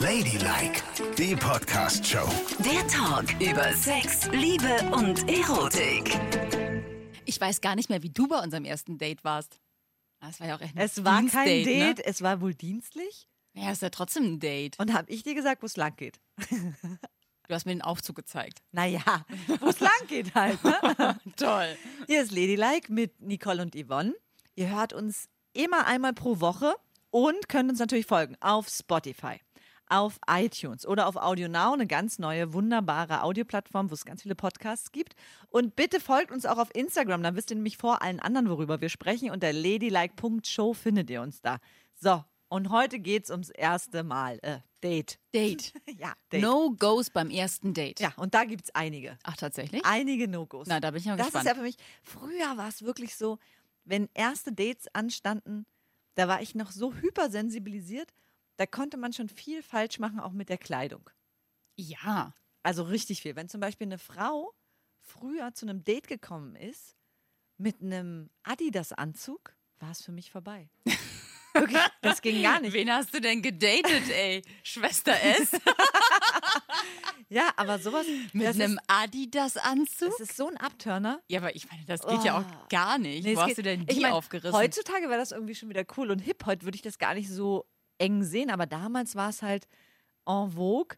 Ladylike, die Podcast-Show. Der Talk über Sex, Liebe und Erotik. Ich weiß gar nicht mehr, wie du bei unserem ersten Date warst. Das war ja auch echt ein Es war kein Date, Ne? es war wohl dienstlich. Ja, ist ja trotzdem ein Date. Und habe ich dir gesagt, wo es lang geht. Du hast mir den Aufzug gezeigt. Naja, wo es lang geht halt. Ne? Toll. Hier ist Ladylike mit Nicole und Yvonne. Ihr hört uns immer einmal pro Woche und könnt uns natürlich folgen auf Spotify, auf iTunes oder auf Audio Now, eine ganz neue, wunderbare Audioplattform, wo es ganz viele Podcasts gibt. Und bitte folgt uns auch auf Instagram, dann wisst ihr nämlich vor allen anderen, worüber wir sprechen. Unter ladylike.show findet ihr uns da. So, und heute geht's ums erste Mal. Äh, Date. Date. Ja, Date. No-Goes beim ersten Date. Ja, und da gibt's einige. Ach, tatsächlich? Einige No-Gos. Na, da bin ich mal das gespannt. ist ja für mich, früher war es wirklich so, wenn erste Dates anstanden, da war ich noch so hypersensibilisiert, da konnte man schon viel falsch machen, auch mit der Kleidung. Ja. Also richtig viel. Wenn zum Beispiel eine Frau früher zu einem Date gekommen ist mit einem Adidas-Anzug, war es für mich vorbei. Wirklich, das ging gar nicht. Wen hast du denn gedatet, ey? Schwester S? Ja, aber sowas Mit einem Adidas-Anzug? das ist so ein Abturner. Ja, aber ich meine, das geht ja auch gar nicht. Nee, Wo hast geht- du denn ich die mein, aufgerissen? Heutzutage wäre das irgendwie schon wieder cool und hip. Heute würde ich das gar nicht so eng sehen, aber damals war es halt en vogue,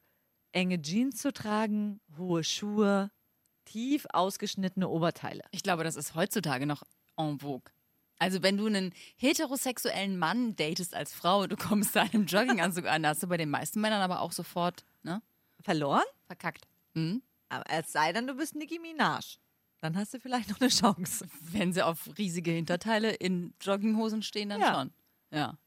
enge Jeans zu tragen, hohe Schuhe, tief ausgeschnittene Oberteile. Ich glaube, das ist heutzutage noch en vogue. Also wenn du einen heterosexuellen Mann datest als Frau, du kommst da in einem Jogginganzug an, da hast du bei den meisten Männern aber auch sofort ne, Verloren? verkackt. Hm? Aber es sei denn, du bist Nicki Minaj. Dann hast du vielleicht noch eine Chance. Wenn sie auf riesige Hinterteile in Jogginghosen stehen, dann Ja. schon. Ja.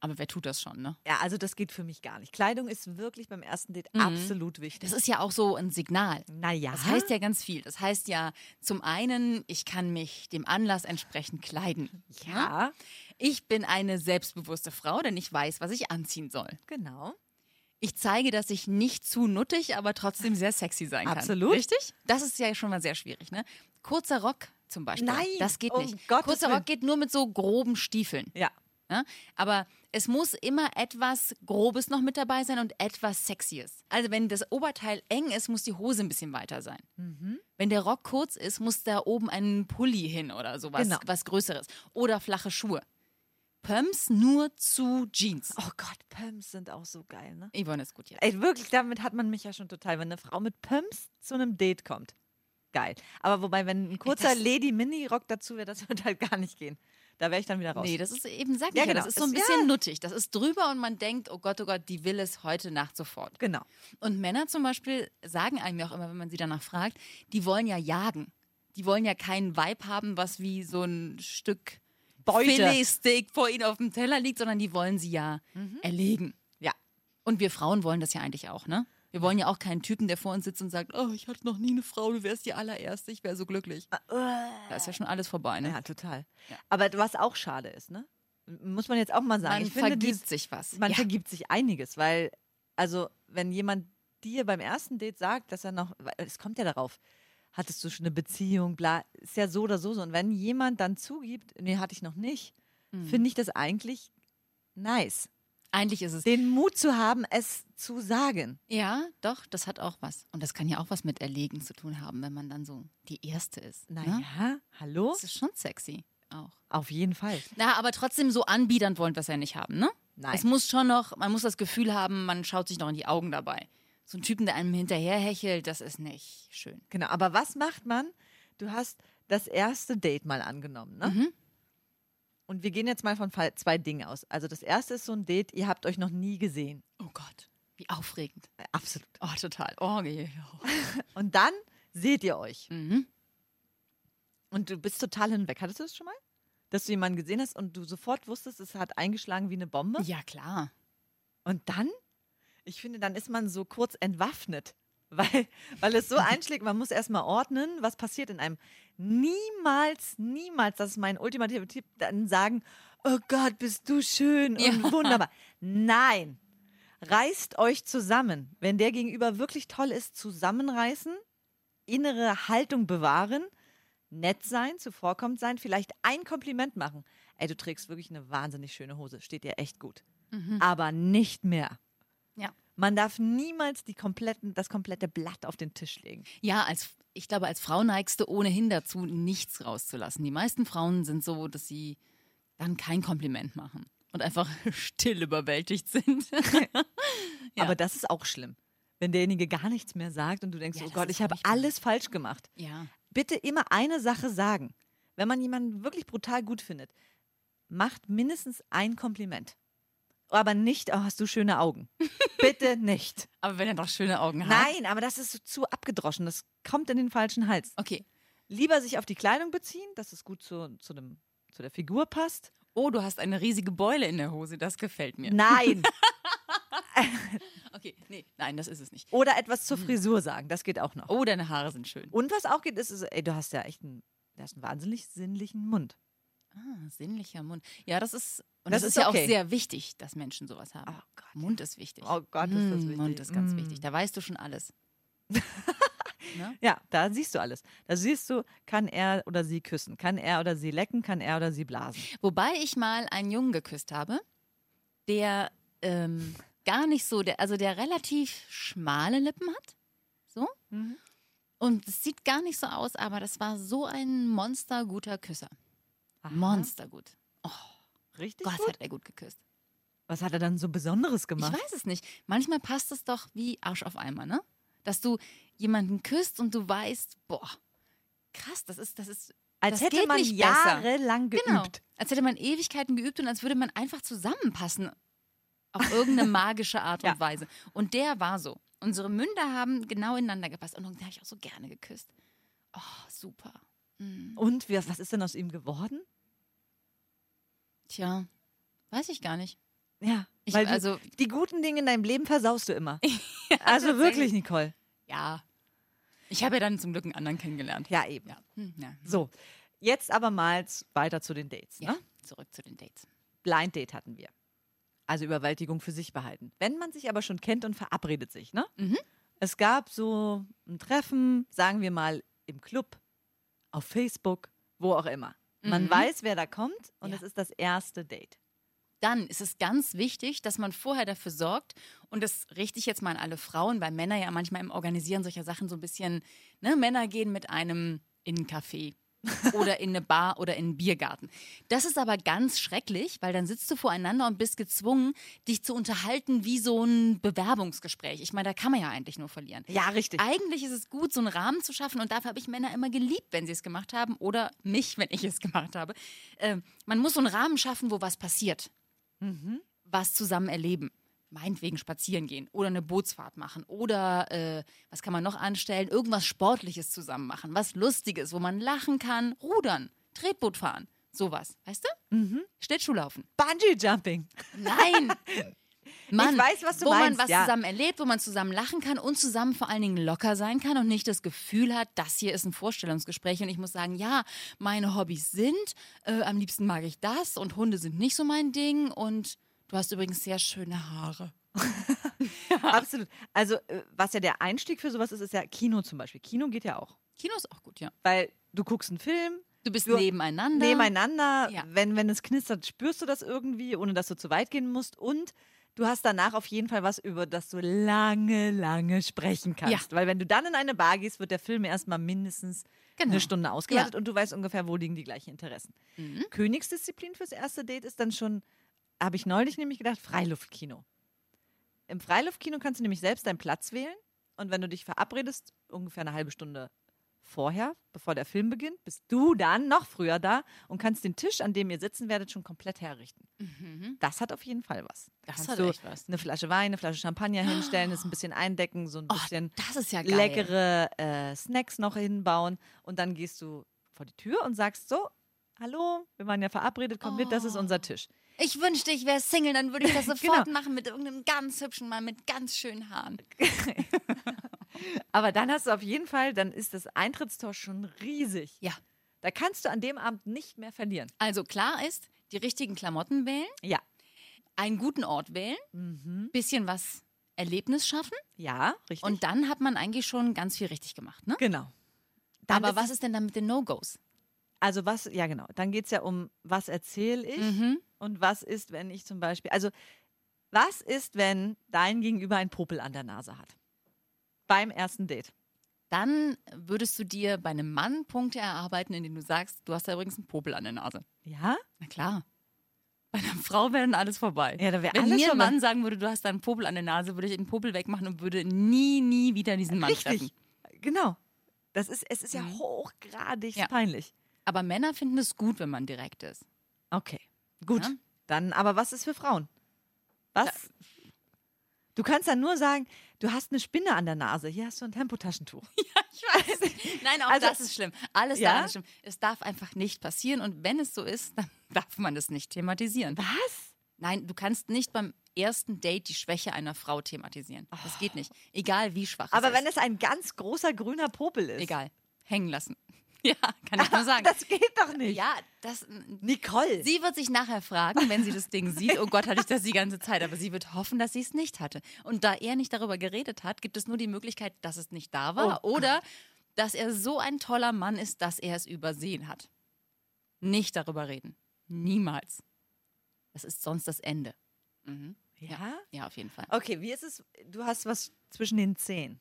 Aber wer tut das schon, ne? Ja, also das geht für mich gar nicht. Kleidung ist wirklich beim ersten Date absolut wichtig. Das ist ja auch so ein Signal. Naja. Das heißt ja ganz viel. Das heißt ja zum einen, ich kann mich dem Anlass entsprechend kleiden. Ja. Ich bin eine selbstbewusste Frau, denn ich weiß, was ich anziehen soll. Genau. Ich zeige, dass ich nicht zu nuttig, aber trotzdem sehr sexy sein kann. Absolut. Richtig? Das ist ja schon mal sehr schwierig, ne? Kurzer Rock zum Beispiel. Nein, Das geht um nicht. Gottes Kurzer Willen. Rock geht nur mit so groben Stiefeln. Ja. Ja? Aber es muss immer etwas Grobes noch mit dabei sein und etwas Sexyes. Also wenn das Oberteil eng ist, muss die Hose ein bisschen weiter sein. Mhm. Wenn der Rock kurz ist, muss da oben ein Pulli hin oder sowas, Genau. was Größeres. Oder flache Schuhe. Pumps nur zu Jeans. Oh Gott, Pumps sind auch so geil, ne? Yvonne ist gut jetzt. Ey, wirklich, damit hat man mich ja schon total, wenn eine Frau mit Pumps zu einem Date kommt. Geil. Aber wobei, wenn ein kurzer Lady-Mini-Rock dazu wäre, das würde halt gar nicht gehen. Da wäre ich dann wieder raus. Nee, das ist eben, sag ich Ja, ja, genau. das ist so ein Es- bisschen ja. nuttig. Das ist drüber und man denkt, oh Gott, oh Gott, die will es heute Nacht sofort. Genau. Und Männer zum Beispiel sagen einem ja auch immer, wenn man sie danach fragt, die wollen ja jagen. Die wollen ja keinen Vibe haben, was wie so ein Stück. Filetsteak vor ihnen auf dem Teller liegt, sondern die wollen sie ja Mhm. erlegen. Ja. Und wir Frauen wollen das ja eigentlich auch, ne? Wir wollen ja auch keinen Typen, der vor uns sitzt und sagt, oh, ich hatte noch nie eine Frau, du wärst die allererste, ich wäre so glücklich. Da ist ja schon alles vorbei, ne? Ja, total. Aber was auch schade ist, ne? Muss man jetzt auch mal sagen. Man finde, vergibt dies- sich was. Man Ja. vergibt sich einiges, weil, also, wenn jemand dir beim ersten Date sagt, dass er noch, es kommt ja darauf, hattest du schon eine Beziehung, bla, ist ja so oder so so. Und wenn jemand dann zugibt, nee, hatte ich noch nicht, Mhm. finde ich das eigentlich nice. Eigentlich ist es Den Mut zu haben, es zu sagen. Ja, doch, das hat auch was. Und das kann ja auch was mit Erlegen zu tun haben, wenn man dann so die Erste ist. Naja, Ne? hallo? Das ist schon sexy auch. Auf jeden Fall. Na, aber trotzdem so anbiedernd wollen wir es ja nicht haben, ne? Nein. Es muss schon noch, man muss das Gefühl haben, man schaut sich noch in die Augen dabei. So ein Typen, der einem hinterherhechelt, das ist nicht schön. Genau, aber was macht man? Du hast das erste Date mal angenommen, ne? Mhm. Und wir gehen jetzt mal von zwei Dingen aus. Also das erste ist so ein Date, ihr habt euch noch nie gesehen. Oh Gott, wie aufregend. Äh, Absolut. Oh, total. Oh, je. Und dann seht ihr euch. Mhm. Und du bist total hinweg. Hattest du das schon mal? Dass du jemanden gesehen hast und du sofort wusstest, es hat eingeschlagen wie eine Bombe? Ja, klar. Und dann? Ich finde, dann ist man so kurz entwaffnet. Weil, weil es so einschlägt, man muss erstmal ordnen, was passiert in einem. Niemals, niemals, das ist mein ultimativer Tipp, dann sagen, oh Gott, bist du schön und Ja. wunderbar. Nein, reißt euch zusammen. Wenn der Gegenüber wirklich toll ist, zusammenreißen, innere Haltung bewahren, nett sein, zuvorkommend sein, vielleicht ein Kompliment machen. Ey, du trägst wirklich eine wahnsinnig schöne Hose, steht dir echt gut. Aber nicht mehr. Man darf niemals die kompletten, das komplette Blatt auf den Tisch legen. Ja, als ich glaube, als Frau neigst du ohnehin dazu, nichts rauszulassen. Die meisten Frauen sind so, dass sie dann kein Kompliment machen und einfach still überwältigt sind. Ja. Aber das ist auch schlimm. Wenn derjenige gar nichts mehr sagt und du denkst, Ja, oh Gott, ich habe alles falsch gemacht. ja. Bitte immer eine Sache sagen. Wenn man jemanden wirklich brutal gut findet, macht mindestens ein Kompliment. Aber nicht, oh, hast du schöne Augen. Bitte nicht. Aber wenn er doch schöne Augen hat. Nein, aber das ist zu abgedroschen. Das kommt in den falschen Hals. Okay. Lieber sich auf die Kleidung beziehen, dass es gut zu, zu, dem, zu der Figur passt. Oh, du hast eine riesige Beule in der Hose. Das gefällt mir. Nein. Okay, nee, nein, das ist es nicht. Oder etwas zur Frisur sagen. Das geht auch noch. Oh, deine Haare sind schön. Und was auch geht, ist, ist ey, du hast ja echt einen, du hast einen wahnsinnig sinnlichen Mund. Ah, sinnlicher Mund. Ja, das ist. Und Das das, ist ist ja okay. auch sehr wichtig, dass Menschen sowas haben. Oh Gott. Mund ist wichtig. Oh Gott, ist das Mm, wichtig. Mund ist ganz Mm. wichtig. Da weißt du schon alles. Ja, da siehst du alles. Da siehst du, kann er oder sie küssen, kann er oder sie lecken, kann er oder sie blasen. Wobei ich mal einen Jungen geküsst habe, der ähm, gar nicht so, der, also der relativ schmale Lippen hat. So. Mhm. Und es sieht gar nicht so aus, aber das war so ein monsterguter Küsser. Monstergut. Richtig Gott, gut. hat er gut geküsst. Was hat er dann so Besonderes Ich gemacht? weiß es nicht. Manchmal passt es doch wie Arsch auf Eimer, ne? Dass du jemanden küsst und du weißt, boah, krass, das ist, das ist. Als das hätte man jahrelang geübt. Genau. Als hätte man Ewigkeiten geübt und als würde man einfach zusammenpassen. Auf irgendeine magische Art und Ja. Weise. Und der war so. Unsere Münder haben genau ineinander gepasst. Und den habe ich auch so gerne geküsst. Oh, super. Mm. Und wie, was ist denn aus ihm geworden? Tja, weiß ich gar nicht. Ja, Ich- weil du, also- die guten Dinge in deinem Leben versaust du immer. also wirklich, Nicole. Ja. Ich habe ja dann zum Glück einen anderen kennengelernt. Ja, eben. Ja. Hm, ja. So, jetzt aber mal weiter zu den Dates. ja. Ne? Zurück zu den Dates. Blind Date hatten wir. Also Überwältigung für sich behalten. Wenn man sich aber schon kennt und verabredet sich, ne? Mhm. Es gab so ein Treffen, sagen wir mal im Club, auf Facebook, wo auch immer. Man Mhm. weiß, wer da kommt und Ja. es ist das erste Date. Dann ist es ganz wichtig, dass man vorher dafür sorgt, und das richte ich jetzt mal an alle Frauen, weil Männer ja manchmal im Organisieren solcher Sachen so ein bisschen, ne, Männer gehen mit einem in ein Café oder in eine Bar oder in einen Biergarten. Das ist aber ganz schrecklich, weil dann sitzt du voreinander und bist gezwungen, dich zu unterhalten wie so ein Bewerbungsgespräch. Ich meine, da kann man ja eigentlich nur verlieren. Ja, richtig. Eigentlich ist es gut, so einen Rahmen zu schaffen und dafür habe ich Männer immer geliebt, wenn sie es gemacht haben oder mich, wenn ich es gemacht habe. Ähm, man muss so einen Rahmen schaffen, wo was passiert. Was zusammen erleben. Meinetwegen spazieren gehen oder eine Bootsfahrt machen oder äh, was kann man noch anstellen? Irgendwas Sportliches zusammen machen, was Lustiges, wo man lachen kann, rudern, Tretboot fahren, sowas, weißt du? Schlittschuhlaufen. Bungee Jumping. Nein. Mann, Ich weiß, was du wo meinst, man was ja. zusammen erlebt, wo man zusammen lachen kann und zusammen vor allen Dingen locker sein kann und nicht das Gefühl hat, das hier ist ein Vorstellungsgespräch und ich muss sagen, ja, meine Hobbys sind, äh, am liebsten mag ich das und Hunde sind nicht so mein Ding und du hast übrigens sehr schöne Haare. Absolut. Also, äh, was ja der Einstieg für sowas ist, ist ja Kino zum Beispiel. Kino geht ja auch. Kino ist auch gut, ja. Weil du guckst einen Film, Du bist Du- nebeneinander. nebeneinander, Ja. wenn, wenn es knistert, spürst du das irgendwie, ohne dass du zu weit gehen musst. Und du hast danach auf jeden Fall was, über das du lange, lange sprechen kannst. Weil wenn du dann in eine Bar gehst, wird der Film erstmal mindestens Genau. eine Stunde ausgewertet und du weißt ungefähr, wo liegen die gleichen Interessen. Mhm. Königsdisziplin fürs erste Date ist dann schon, habe ich neulich nämlich gedacht, Freiluftkino. Im Freiluftkino kannst du nämlich selbst deinen Platz wählen und wenn du dich verabredest, ungefähr eine halbe Stunde vorher, bevor der Film beginnt, bist du dann noch früher da und kannst den Tisch, an dem ihr sitzen werdet, schon komplett herrichten. Das hat auf jeden Fall was. Da Das hat du echt was. eine Flasche Wein, eine Flasche Champagner hinstellen, es ein bisschen eindecken, so ein Oh, bisschen ist ja leckere äh, Snacks noch hinbauen und dann gehst du vor die Tür und sagst so, hallo, wir waren ja verabredet, komm mit, das ist Oh. unser Tisch. Ich wünschte, ich wäre Single, dann würde ich das sofort Genau. machen mit irgendeinem ganz hübschen Mann mit ganz schönen Haaren. Aber dann hast du auf jeden Fall, dann ist das Eintrittstor schon riesig. Ja. Da kannst du an dem Abend nicht mehr verlieren. Also klar ist, die richtigen Klamotten wählen, Ja. einen guten Ort wählen, Mhm. bisschen was Erlebnis schaffen Ja, richtig. und dann hat man eigentlich schon ganz viel richtig gemacht. Ne? genau. Dann Aber ist was ist denn dann mit den No-Gos? Also was, ja genau, dann geht es ja um, was erzähle ich Mhm. und was ist, wenn ich zum Beispiel, also Was ist, wenn dein Gegenüber ein Popel an der Nase hat? Beim ersten Date. Dann würdest du dir bei einem Mann Punkte erarbeiten, indem du sagst, du hast da übrigens einen Popel an der Nase. Ja? Na klar. Bei einer Frau wäre dann alles vorbei. Ja, da wäre Wenn alles mir ein. Mann sagen würde, du hast da einen Popel an der Nase, würde ich den Popel wegmachen und würde nie, nie wieder diesen Mann treffen. Richtig. Genau. Das ist, es ist ja hochgradig Ja. peinlich. Aber Männer finden es gut, wenn man direkt ist. Okay. Gut. Ja. Dann, aber was ist für Frauen? Was? Du kannst dann nur sagen, du hast eine Spinne an der Nase. Hier hast du ein Tempotaschentuch. Ich weiß. Nein, auch Also- das ist schlimm. Alles Ja? ist schlimm. Es darf einfach nicht passieren und wenn es so ist, dann darf man es nicht thematisieren. Was? Nein, du kannst nicht beim ersten Date die Schwäche einer Frau thematisieren. Das geht nicht. Egal wie schwach Aber es wenn ist. es ein ganz großer grüner Popel ist. Egal. Hängen lassen. Ja, kann ich nur sagen. Das geht doch nicht. ja, das. Nicole. Sie wird sich nachher fragen, wenn sie das Ding sieht, oh Gott, hatte ich das die ganze Zeit. Aber sie wird hoffen, dass sie es nicht hatte. Und da er nicht darüber geredet hat, gibt es nur die Möglichkeit, dass es nicht da war Oh oder dass er so ein toller Mann ist, dass er es übersehen hat. Nicht darüber reden. Niemals. Das ist sonst das Ende. Mhm. ja? Ja, auf jeden Fall. Okay, wie ist es? Du hast was zwischen den Zehen.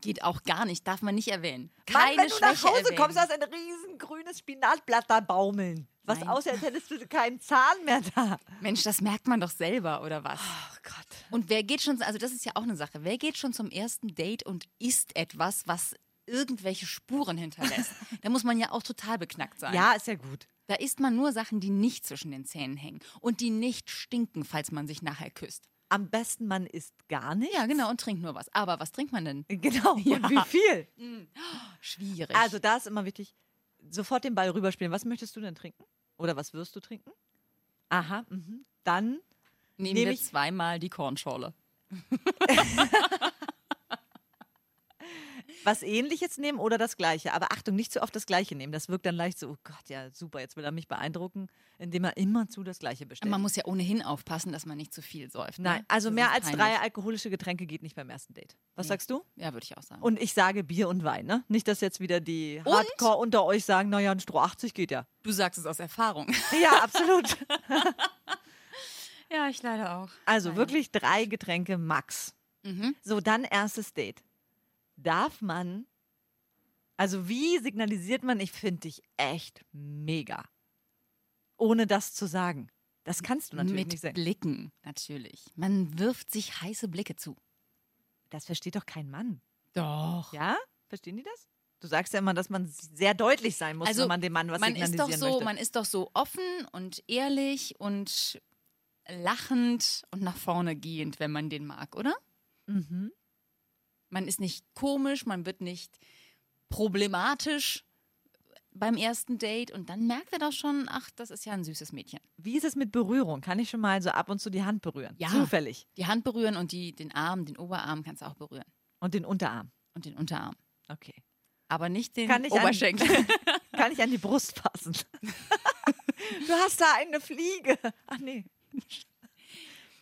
Geht auch gar nicht, darf man nicht erwähnen. Mann, Keine wenn du Schwäche nach Hause erwähnen. kommst, hast du ein riesen grünes Spinatblatt da baumeln. Was Nein. aussieht, als hättest du keinen Zahn mehr da. Mensch, das merkt man doch selber, oder was? Oh Gott. Und wer geht schon, also das ist ja auch eine Sache, wer geht schon zum ersten Date und isst etwas, was irgendwelche Spuren hinterlässt? da muss man ja auch total beknackt sein. Ja, ist ja gut. Da isst man nur Sachen, die nicht zwischen den Zähnen hängen und die nicht stinken, falls man sich nachher küsst. Am besten man isst gar nicht. Ja, genau, und trinkt nur was. Aber was trinkt man denn? Genau. Und Ja. wie viel? Schwierig. Also da ist immer wichtig, sofort den Ball rüberspielen. Was möchtest du denn trinken? Oder was wirst du trinken? Aha, mhm. dann nehmen nehm wir ich- zweimal die Kornschorle. was ähnliches nehmen oder das gleiche. Aber Achtung, nicht zu oft das gleiche nehmen. Das wirkt dann leicht so, oh Gott, ja super, jetzt will er mich beeindrucken, indem er immerzu das gleiche bestellt. Man muss ja ohnehin aufpassen, dass man nicht zu viel säuft. Ne? Nein, also Das mehr als drei alkoholische Getränke geht nicht beim ersten Date. Was Nee. sagst du? Ja, würde ich auch sagen. Und ich sage Bier und Wein, ne? Nicht, dass jetzt wieder die Hardcore unter euch sagen, naja, ein Stroh 80 geht ja. du sagst es aus Erfahrung. Ja, absolut. ja, ich leider auch. Also Naja. wirklich drei Getränke max. Mhm. So, dann erstes Date. Darf man, also wie signalisiert man, ich finde dich echt mega, ohne das zu sagen? Das kannst du natürlich Mit nicht sagen. Blicken, natürlich. Man wirft sich heiße Blicke zu. Das versteht doch kein Mann. Doch. Ja? Verstehen die das? Du sagst ja immer, dass man sehr deutlich sein muss, wenn man dem Mann was Also, man ist signalisieren doch so, möchte. Man ist doch so offen und ehrlich und lachend und nach vorne gehend, wenn man den mag, oder? mhm. Man ist nicht komisch, man wird nicht problematisch beim ersten Date und dann merkt er doch schon, ach, das ist ja ein süßes Mädchen. Wie ist es mit Berührung? Kann ich schon mal so ab und zu die Hand berühren? Ja. Zufällig. Die Hand berühren und die, den Arm, den Oberarm kannst du auch berühren. Und den Unterarm. Und den Unterarm. Okay. Aber nicht den Kann ich an- Oberschenkel. Kann ich an die Brust fassen? du hast da eine Fliege. Ach nee.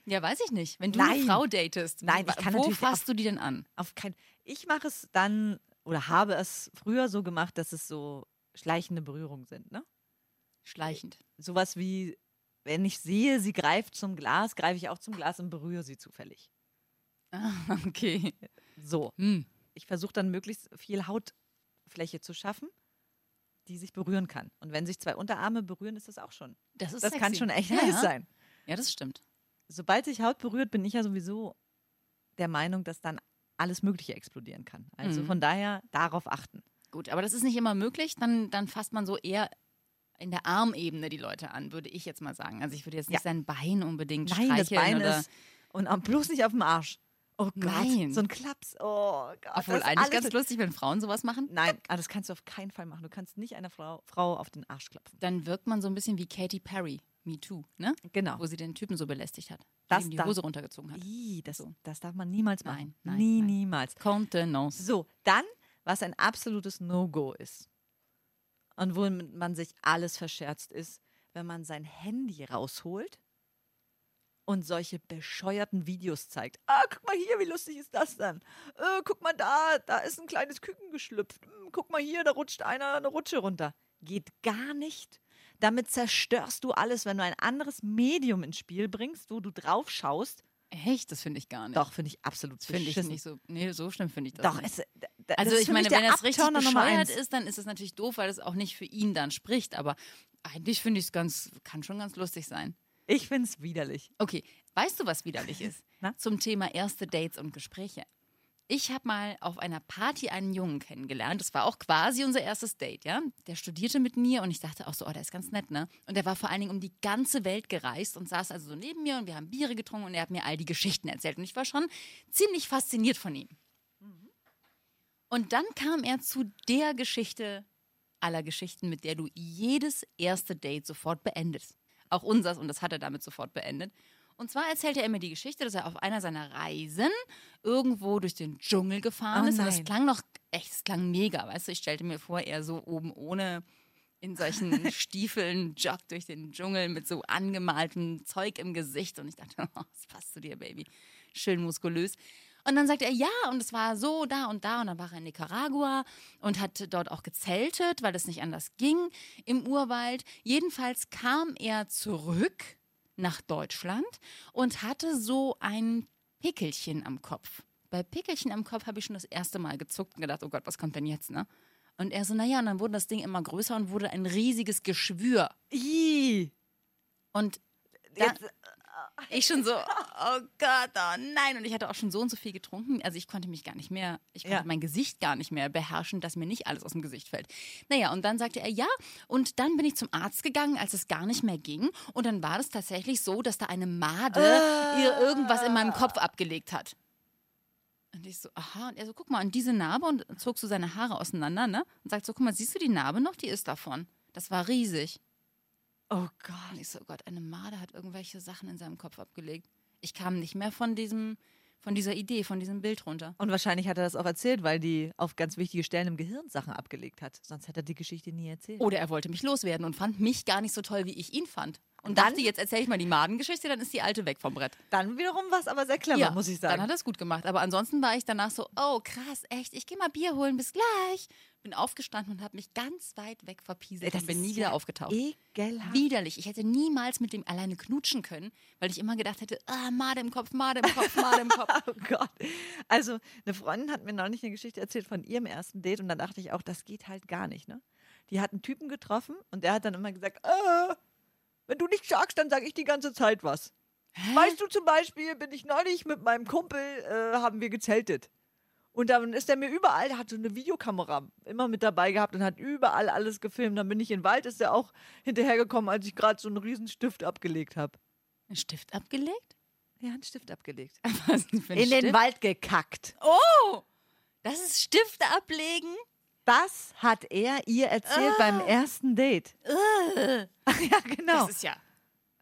ja, weiß ich nicht. Wenn du Nein. eine Frau datest, Nein, ich kann wo fasst du die denn an? Auf kein. Ich mache es dann oder habe es früher so gemacht, dass es so schleichende Berührungen sind, ne? Schleichend. Sowas wie, wenn ich sehe, sie greift zum Glas, greife ich auch zum Glas und berühre sie zufällig. Ah, okay. So. Hm. Ich versuche dann möglichst viel Hautfläche zu schaffen, die sich berühren kann. Und wenn sich zwei Unterarme berühren, ist das auch schon. Das ist Das kann sexy. schon echt ja. nice sein. Ja, das stimmt. Sobald sich Haut berührt, bin ich ja sowieso der Meinung, dass dann alles Mögliche explodieren kann. Also Mhm. von daher darauf achten. Gut, aber das ist nicht immer möglich. Dann, dann fasst man so eher in der Armebene die Leute an, würde ich jetzt mal sagen. Also ich würde jetzt nicht Ja. sein Bein unbedingt Nein, das streicheln Bein oder ist. Und am- bloß nicht auf dem Arsch. Oh Gott, Nein. so ein Klaps. Oh Gott. Obwohl das eigentlich ganz lustig, wenn Frauen sowas machen. Nein, ah, das kannst du auf keinen Fall machen. Du kannst nicht einer Frau, Frau auf den Arsch klopfen. Dann wirkt man so ein bisschen wie Katy Perry, Me Too, ne? Genau. Wo sie den Typen so belästigt hat. Das ihm die Hose runtergezogen hat. Ih, das, So. das darf man niemals machen. Nein, nein, Nie, nein. niemals. Contenance. So, dann, was ein absolutes No-Go ist und womit man sich alles verscherzt ist, wenn man sein Handy rausholt und solche bescheuerten Videos zeigt. Ah, guck mal hier, wie lustig ist das dann? Äh, guck mal da, da ist ein kleines Küken geschlüpft. Hm, guck mal hier, da rutscht einer eine Rutsche runter. Geht gar nicht. Damit zerstörst du alles, wenn du ein anderes Medium ins Spiel bringst, wo du drauf schaust. Echt? Das finde ich gar nicht. Doch, finde ich absolut finde ich nicht so. Nee, so schlimm finde ich das Doch, nicht. es, da- das Also ich meine, wenn das richtig bescheuert ist, dann ist es natürlich doof, weil es auch nicht für ihn dann spricht. Aber eigentlich finde ich es ganz, kann schon ganz lustig sein. Ich finde es widerlich. Okay, weißt du, was widerlich ist? Zum Thema erste Dates und Gespräche. Ich habe mal auf einer Party einen Jungen kennengelernt. Das war auch quasi unser erstes Date, ja. Der studierte mit mir und ich dachte auch so, oh, der ist ganz nett, ne? Und der war vor allen Dingen um die ganze Welt gereist und saß also so neben mir und wir haben Biere getrunken und er hat mir all die Geschichten erzählt. Und ich war schon ziemlich fasziniert von ihm. Und dann kam er zu der Geschichte aller Geschichten, mit der du jedes erste Date sofort beendest. Auch unseres, und das hat er damit sofort beendet. Und zwar erzählte er mir die Geschichte, dass er auf einer seiner Reisen irgendwo durch den Dschungel gefahren Oh ist. Und das klang noch, echt, das klang mega, weißt du? Ich stellte mir vor, er so oben ohne in solchen Stiefeln joggt durch den Dschungel mit so angemaltem Zeug im Gesicht. Und ich dachte, oh, das passt zu dir, Baby. Schön muskulös. Und dann sagte er, ja, und es war so, da und da. Und dann war er in Nicaragua und hat dort auch gezeltet, weil es nicht anders ging im Urwald. Jedenfalls kam er zurück nach Deutschland und hatte so ein Pickelchen am Kopf. Bei Pickelchen am Kopf habe ich schon das erste Mal gezuckt und gedacht, oh Gott, was kommt denn jetzt, ne? Und er so, naja, und dann wurde das Ding immer größer und wurde ein riesiges Geschwür. Ih, Und da, jetzt, ich schon so, oh Gott, oh nein. Und ich hatte auch schon so und so viel getrunken. Also ich konnte mich gar nicht mehr, ich konnte Ja. mein Gesicht gar nicht mehr beherrschen, dass mir nicht alles aus dem Gesicht fällt. Naja, und dann sagte er ja. Und dann bin ich zum Arzt gegangen, als es gar nicht mehr ging. Und dann war es tatsächlich so, dass da eine Made ihr irgendwas in meinem Kopf abgelegt hat. Und ich so, aha. Und er so, guck mal, und diese Narbe und zog so seine Haare auseinander, ne? Und sagt so, guck mal, siehst du die Narbe noch? Die ist davon. Das war riesig. Oh Gott. Ich so, oh Gott, eine Made hat irgendwelche Sachen in seinem Kopf abgelegt. Ich kam nicht mehr von diesem, von dieser Idee, von diesem Bild runter. Und wahrscheinlich hat er das auch erzählt, weil die auf ganz wichtige Stellen im Gehirn Sachen abgelegt hat. Sonst hätte er die Geschichte nie erzählt. Oder er wollte mich loswerden und fand mich gar nicht so toll, wie ich ihn fand. Und Dann- dachte, jetzt erzähle ich mal die Madengeschichte, dann ist die alte weg vom Brett. Dann wiederum war es aber sehr clever, muss ich Dann sagen. hat er es gut gemacht. Aber ansonsten war ich danach so, oh krass, echt, ich gehe mal Bier holen, bis gleich. Bin aufgestanden und habe mich ganz weit weg verpieselt und bin nie wieder ja aufgetaucht. Ekelhaft. Widerlich. Ich hätte niemals mit dem alleine knutschen können, weil ich immer gedacht hätte, ah, Made im Kopf, Made im Kopf, Made im Kopf. Oh Gott. Also, eine Freundin hat mir neulich eine Geschichte erzählt von ihrem ersten Date und dann dachte ich auch, das geht halt gar nicht, ne? Die hat einen Typen getroffen und der hat dann immer gesagt, äh, wenn du nicht sagst, dann sage ich die ganze Zeit was. Weißt du zum Beispiel, bin ich neulich mit meinem Kumpel, äh, haben wir gezeltet. Und dann ist er mir überall, der hat so eine Videokamera immer mit dabei gehabt und hat überall alles gefilmt. Dann bin ich in den Wald, ist er auch hinterhergekommen, als ich gerade so einen riesen Stift abgelegt habe. Ein Stift abgelegt? Ja, einen Stift abgelegt. Was denn für ein In den Stift? Wald gekackt. Oh! Das ist Stifte ablegen? Das hat er ihr erzählt beim ersten Date. ja, genau. Das ist ja.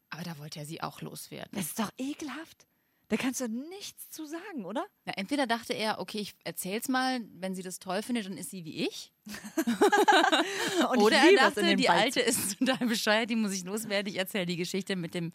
Aber da wollte er sie auch loswerden. Das ist doch ekelhaft. Da kannst du nichts zu sagen, oder? Na, entweder dachte er, okay, ich erzähl's mal, wenn sie das toll findet, dann ist sie wie ich. Und Oder ich er dachte, die Wald alte ist total bescheuert, die muss ich loswerden. Ich erzähle die Geschichte mit dem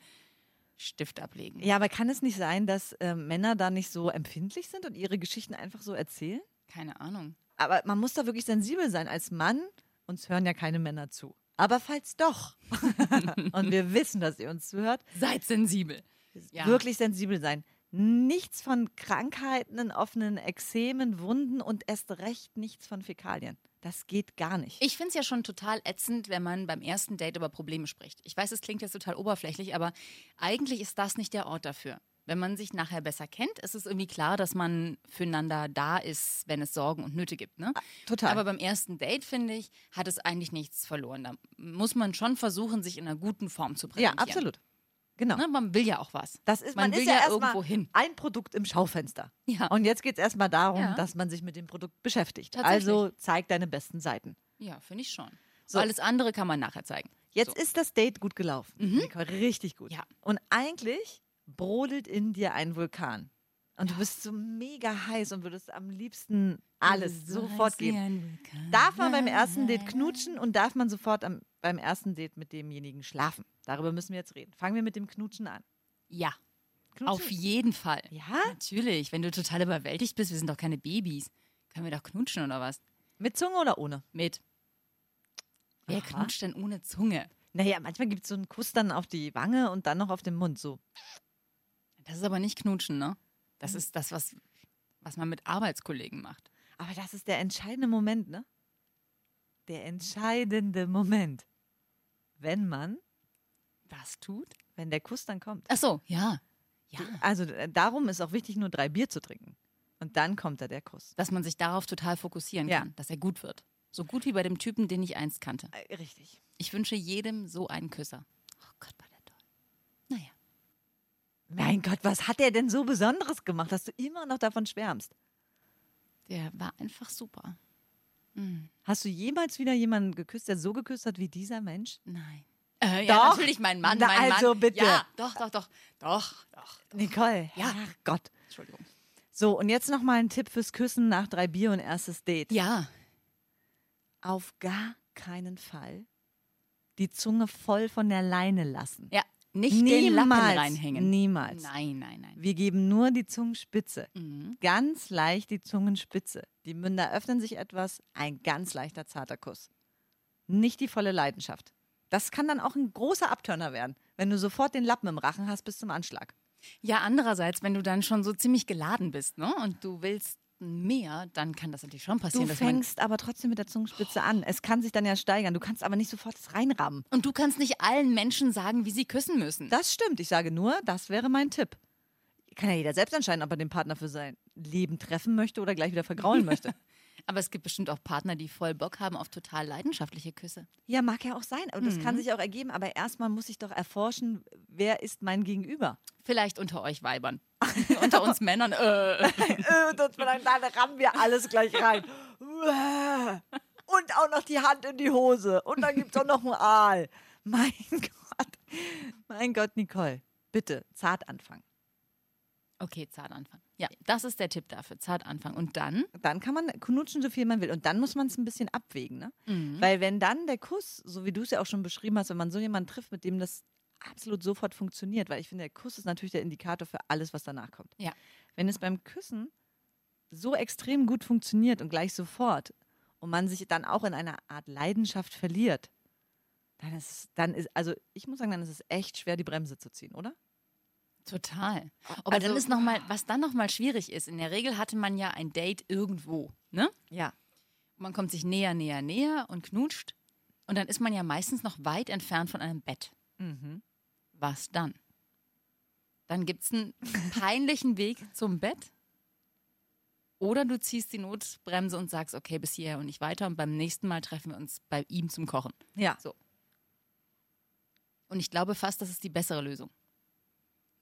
Stift ablegen. Ja, aber kann es nicht sein, dass äh, Männer da nicht so empfindlich sind und ihre Geschichten einfach so erzählen? Keine Ahnung. Aber man muss da wirklich sensibel sein. Als Mann, uns hören ja keine Männer zu. Aber falls doch, und wir wissen, dass ihr uns zuhört, Seid sensibel. Ja. wirklich sensibel sein. Nichts von Krankheiten, in offenen Ekzemen, Wunden und erst recht nichts von Fäkalien. Das geht gar nicht. Ich finde es ja schon total ätzend, wenn man beim ersten Date über Probleme spricht. Ich weiß, es klingt jetzt total oberflächlich, aber eigentlich ist das nicht der Ort dafür. Wenn man sich nachher besser kennt, ist es irgendwie klar, dass man füreinander da ist, wenn es Sorgen und Nöte gibt. Ne? Total. Aber beim ersten Date, finde ich, hat es eigentlich nichts verloren. Da muss man schon versuchen, sich in einer guten Form zu ja, präsentieren. absolut. Genau. Ne? Man will ja auch was. Das ist, man, man, will ist ja, ja, irgendwo hin. ein Produkt im Schaufenster. Ja. Und jetzt geht es erstmal darum, Ja. dass man sich mit dem Produkt beschäftigt. Also zeig deine besten Seiten. Ja, finde ich schon. So. Alles andere kann man nachher zeigen. Jetzt So. Mhm. ist das Date gut gelaufen. Nicole, richtig gut. Ja. Und eigentlich brodelt in dir ein Vulkan. Und du bist so mega heiß und würdest am liebsten alles sofort geben. Darf man beim ersten Date knutschen und darf man sofort am, beim ersten Date mit demjenigen schlafen? Darüber müssen wir jetzt reden. Fangen wir mit dem Knutschen an. Ja, Knutschen auf jeden Fall. Ja? Natürlich, wenn du total überwältigt bist, wir sind doch keine Babys. Können wir doch knutschen oder was? Mit Zunge oder ohne? Mit. Wer Aha. knutscht denn ohne Zunge? Naja, manchmal gibt es so einen Kuss dann auf die Wange und dann noch auf den Mund. So. Das ist aber nicht Knutschen, ne? Das ist das, was, was man mit Arbeitskollegen macht. Aber das ist der entscheidende Moment, ne? Der entscheidende Moment. Wenn man, Was tut? wenn der Kuss dann kommt. Ach so, ja. Ja. Also äh, darum ist auch wichtig, nur drei Bier zu trinken. Und dann kommt da der Kuss. Dass man sich darauf total fokussieren Ja. kann, dass er gut wird. So gut wie bei dem Typen, den ich einst kannte. Äh, Richtig. Ich wünsche jedem so einen Küsser. Oh Gott. Naja. Mein Gott, was hat er denn so Besonderes gemacht, dass du immer noch davon schwärmst? Der war einfach super. Hast du jemals wieder jemanden geküsst, der so geküsst hat wie dieser Mensch? Nein. Äh, ja, Doch. natürlich mein Mann. Na, mein also Mann. bitte. Ja, doch, doch, doch. Doch, doch. Nicole, Ja. Gott. Entschuldigung. So, und jetzt noch mal ein Tipp fürs Küssen nach drei Bier und erstes Date. Ja. Auf gar keinen Fall die Zunge voll von der Leine lassen. Ja. Nicht den Lappen Niemals. reinhängen. Niemals. Nein, nein, nein. Wir geben nur die Zungenspitze. Mhm. Ganz leicht die Zungenspitze. Die Münder öffnen sich etwas. Ein ganz leichter, zarter Kuss. Nicht die volle Leidenschaft. Das kann dann auch ein großer Abtörner werden, wenn du sofort den Lappen im Rachen hast bis zum Anschlag. Ja, andererseits, wenn du dann schon so ziemlich geladen bist, ne? Und du willst mehr, dann kann das natürlich schon Du passieren. man, fängst aber trotzdem mit der Zungenspitze an. Es kann sich dann ja steigern. Du kannst aber nicht sofort das reinrammen. und du kannst nicht allen Menschen sagen, wie sie küssen müssen. Das stimmt. Ich sage nur, das wäre mein Tipp. Kann ja jeder selbst entscheiden, ob er den Partner für sein Leben treffen möchte oder gleich wieder vergraulen möchte. Aber es gibt bestimmt auch Partner, die voll Bock haben auf total leidenschaftliche Küsse. Ja, mag ja auch sein. Und das kann sich auch ergeben. Aber erstmal muss ich doch erforschen, wer ist mein Gegenüber. Vielleicht unter euch Weibern. unter uns Männern. Äh. Äh, dann rammen wir alles gleich rein. Und auch noch die Hand in die Hose. Und dann gibt es auch noch einen Aal. Mein Gott. Mein Gott, Nicole. Bitte, zart anfangen. Okay, zart anfangen. Ja, das ist der Tipp dafür. Zart anfangen. Und dann? Dann kann man knutschen, so viel man will. Und dann muss man es ein bisschen abwägen. Ne? Weil wenn dann der Kuss, so wie du es ja auch schon beschrieben hast, wenn man so jemanden trifft, mit dem das absolut sofort funktioniert, weil ich finde, der Kuss ist natürlich der Indikator für alles, was danach kommt. Ja. Wenn es beim Küssen so extrem gut funktioniert und gleich sofort und man sich dann auch in einer Art Leidenschaft verliert, dann ist, dann ist, also ich muss sagen, dann ist es echt schwer, die Bremse zu ziehen, oder? Total. Aber Also- dann ist noch mal, was dann nochmal schwierig ist, in der Regel hatte man ja ein Date irgendwo, ne? Ja. Man kommt sich näher, näher, näher und knutscht. Und dann ist man ja meistens noch weit entfernt von einem Bett. Mhm. Was dann? Dann gibt es einen peinlichen Weg zum Bett. Oder du ziehst die Notbremse und sagst, okay, bis hierher und nicht weiter. Und beim nächsten Mal treffen wir uns bei ihm zum Kochen. Ja. So. Und ich glaube fast, das ist die bessere Lösung.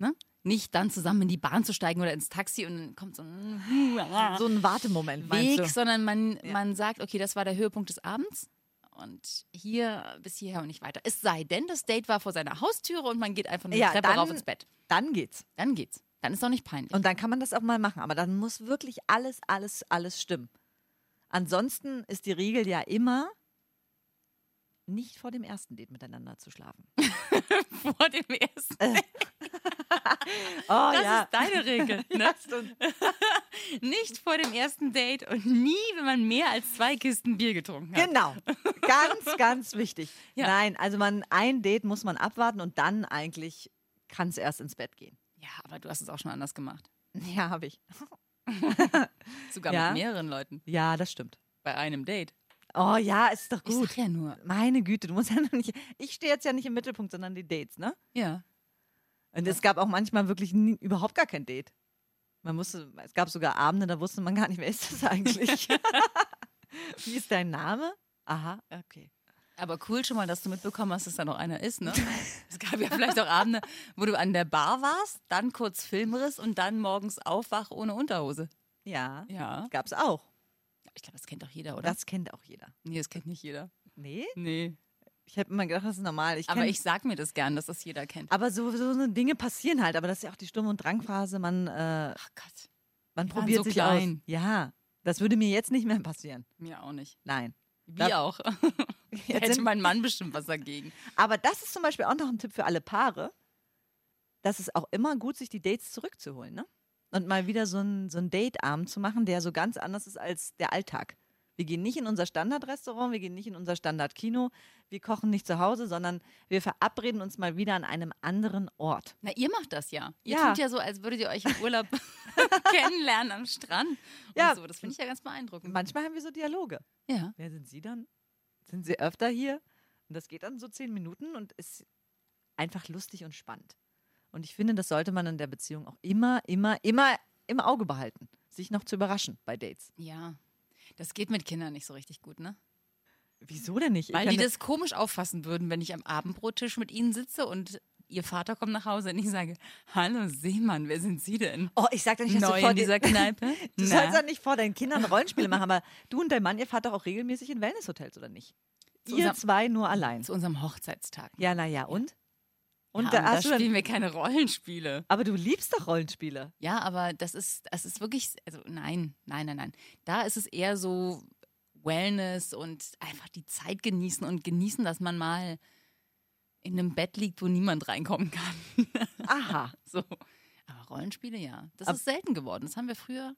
Ne? Nicht dann zusammen in die Bahn zu steigen oder ins Taxi und dann kommt so ein So ein Wartemoment, Weg, sondern man, man sagt, okay, das war der Höhepunkt des Abends und hier bis hierher und nicht weiter. Es sei denn, das Date war vor seiner Haustüre und man geht einfach nur die Ja, Treppe dann- rauf ins Bett. Dann geht's. Dann geht's. Dann ist doch nicht peinlich. Und dann kann man das auch mal machen. Aber dann muss wirklich alles, alles, alles stimmen. Ansonsten ist die Regel ja immer, nicht vor dem ersten Date miteinander zu schlafen. vor dem ersten. Oh Das ist deine Regel. Ne? nicht vor dem ersten Date und nie, wenn man mehr als zwei Kisten Bier getrunken hat. Genau. Ganz, ganz wichtig. Ja. Nein, also man ein Date muss man abwarten und dann eigentlich kann es erst ins Bett gehen. Ja, aber du hast es auch schon anders gemacht. Ja, habe ich. Sogar Ja. mit mehreren Leuten. Ja, das stimmt. Bei einem Date. Oh ja, ist doch Ich gut. sag ja nur. Meine Güte, du musst ja noch nicht. Ich stehe jetzt ja nicht im Mittelpunkt, sondern die Dates, ne? Ja. Und es gab auch manchmal wirklich nie, überhaupt gar kein Date. Man musste, es gab sogar Abende, da wusste man gar nicht, wer ist das eigentlich? Wie ist dein Name? Aha, okay. Aber cool schon mal, dass du mitbekommen hast, dass da noch einer ist, ne? Es gab ja vielleicht auch Abende, wo du an der Bar warst, dann kurz Filmriss und dann morgens aufwach ohne Unterhose. Ja, Ja. gab's auch. Ich glaube, das kennt doch jeder, oder? Das kennt auch jeder. nee, das kennt nicht jeder. Nee? Nee. Ich habe immer gedacht, das ist normal. Ich Aber ich sag mir das gern, dass das jeder kennt. aber so, so, so Dinge passieren halt. Aber das ist ja auch die Sturm- und Drangphase. Man, äh, Ach Gott. man Die probiert so sich klein. aus. Ja, das würde mir jetzt nicht mehr passieren. Mir auch nicht. Nein. Wie Da- auch. Hätte mein Mann bestimmt was dagegen. Aber das ist zum Beispiel auch noch ein Tipp für alle Paare. Das ist auch immer gut, sich die Dates zurückzuholen, ne? Und mal wieder so ein, so ein Date-Abend zu machen, der so ganz anders ist als der Alltag. Wir gehen nicht in unser Standardrestaurant, wir gehen nicht in unser Standardkino, wir kochen nicht zu Hause, sondern wir verabreden uns mal wieder an einem anderen Ort. Na, ihr macht das ja. Ihr Ja. tut ja so, als würdet ihr euch im Urlaub kennenlernen am Strand. Ja. so. Das finde ich ja ganz beeindruckend. Manchmal haben wir so Dialoge. Ja. Wer sind Sie dann? Sind Sie öfter hier? Und das geht dann so zehn Minuten und ist einfach lustig und spannend. Und ich finde, das sollte man in der Beziehung auch immer, immer, immer im Auge behalten. Sich noch zu überraschen bei Dates. Ja. Das geht mit Kindern nicht so richtig gut, ne? Wieso denn nicht? Ich Weil die das komisch auffassen würden, wenn ich am Abendbrottisch mit ihnen sitze und ihr Vater kommt nach Hause und ich sage, hallo Seemann, wer sind Sie denn? Oh, ich sag doch nicht, dass Neu du vor in dieser Kneipe? Du Na? sollst ja nicht vor deinen Kindern Rollenspiele machen, aber du und dein Mann, ihr fahrt doch auch regelmäßig in Wellnesshotels, oder nicht? Zu ihr zwei nur allein. Zu unserem Hochzeitstag. Ja, naja, und? Und ja, da und da du dann, spielen wir keine Rollenspiele. aber du liebst doch Rollenspiele. Ja, aber das ist, das ist wirklich, also nein, nein, nein, nein. Da ist es eher so Wellness und einfach die Zeit genießen und genießen, dass man mal in einem Bett liegt, wo niemand reinkommen kann. Aha. so. Aber Rollenspiele, ja. Das Ab- ist selten geworden. Das haben wir früher,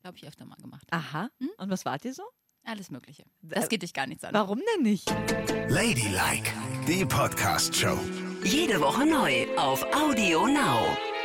glaube ich, öfter mal gemacht. Aha. Und was wart ihr so? Alles Mögliche. Das geht dich gar nichts an. Warum denn nicht? Ladylike, die Podcast-Show. Jede Woche neu auf Audio Now.